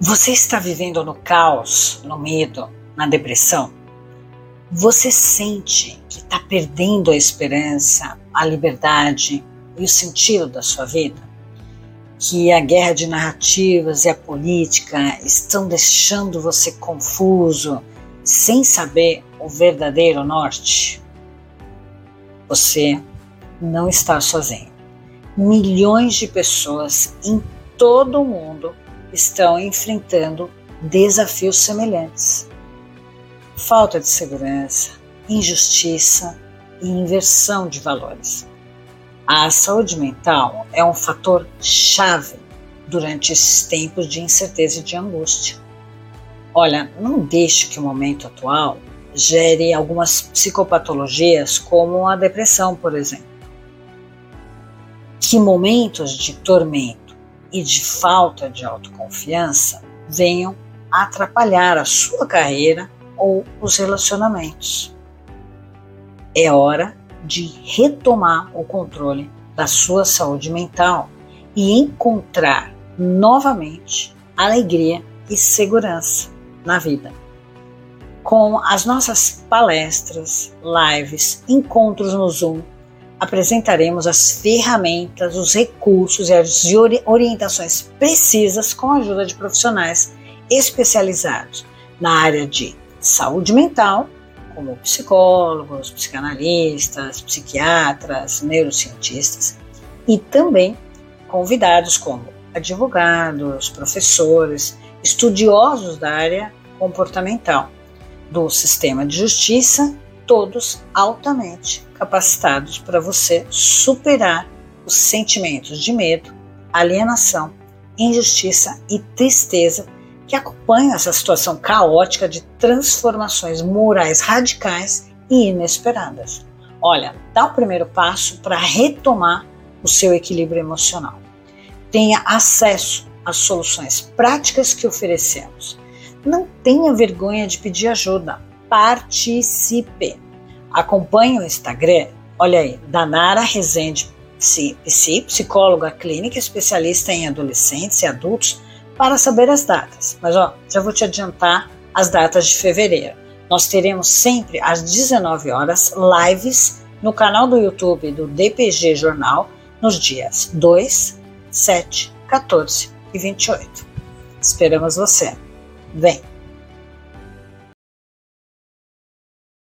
Você está vivendo no caos, no medo, na depressão? Você sente que está perdendo a esperança, a liberdade e o sentido da sua vida? Que a guerra de narrativas e a política estão deixando você confuso, sem saber o verdadeiro norte? Você não está sozinho. Milhões de pessoas em todo o mundo estão enfrentando desafios semelhantes. Falta de segurança, injustiça e inversão de valores. A saúde mental é um fator chave durante esses tempos de incerteza e de angústia. Olha, não deixe que o momento atual gere algumas psicopatologias, como a depressão, por exemplo. Que momentos de tormento e de falta de autoconfiança venham atrapalhar a sua carreira ou os relacionamentos. É hora de retomar o controle da sua saúde mental e encontrar novamente alegria e segurança na vida. Com as nossas palestras, lives, encontros no Zoom, apresentaremos as ferramentas, os recursos e as orientações precisas com a ajuda de profissionais especializados na área de saúde mental, como psicólogos, psicanalistas, psiquiatras, neurocientistas, e também convidados como advogados, professores, estudiosos da área comportamental, do sistema de justiça, todos altamente capacitados para você superar os sentimentos de medo, alienação, injustiça e tristeza que acompanham essa situação caótica de transformações morais radicais e inesperadas. Olha, dá o primeiro passo para retomar o seu equilíbrio emocional. Tenha acesso às soluções práticas que oferecemos. Não tenha vergonha de pedir ajuda. Participe. Acompanhe o Instagram, olha aí, Danara Rezende Psi, psicóloga clínica especialista em adolescentes e adultos, para saber as datas. Mas ó, já vou te adiantar as datas de fevereiro. Nós teremos sempre às 19 horas lives no canal do YouTube do DPG Jornal nos dias 2, 7, 14 e 28. Esperamos você. Vem!